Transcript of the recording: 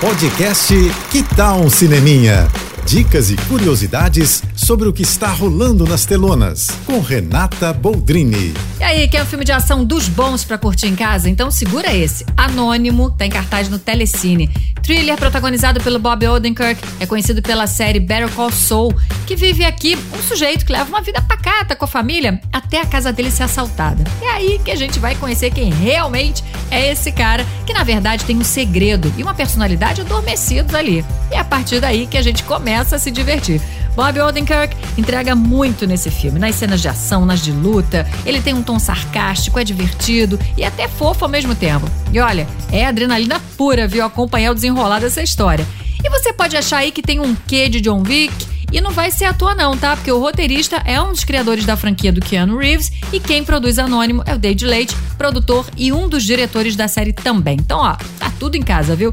Podcast Que Tal um Cineminha? Dicas e curiosidades sobre o que está rolando nas telonas, com Renata Boldrini. E aí, quer um filme de ação dos bons para curtir em casa? Então segura esse. Anônimo, tá em cartaz no Telecine. Thriller protagonizado pelo Bob Odenkirk, é conhecido pela série Better Call Saul, que vive aqui um sujeito que leva uma vida pacata com a família até a casa dele ser assaltada. É aí que a gente vai conhecer quem realmente é esse cara, que na verdade tem um segredo e uma personalidade adormecidos ali. E é a partir daí que a gente começa a se divertir. Bob Odenkirk entrega muito nesse filme, nas cenas de ação, nas de luta. Ele tem um tom sarcástico, é divertido e até fofo ao mesmo tempo. E olha, é adrenalina pura, viu, acompanhar o desenrolar dessa história. E você pode achar aí que tem um quê de John Wick, e não vai ser à toa não, tá? Porque o roteirista é um dos criadores da franquia do Keanu Reeves e quem produz Anônimo é o David Leite, produtor e um dos diretores da série também. Então, ó, tá tudo em casa, viu?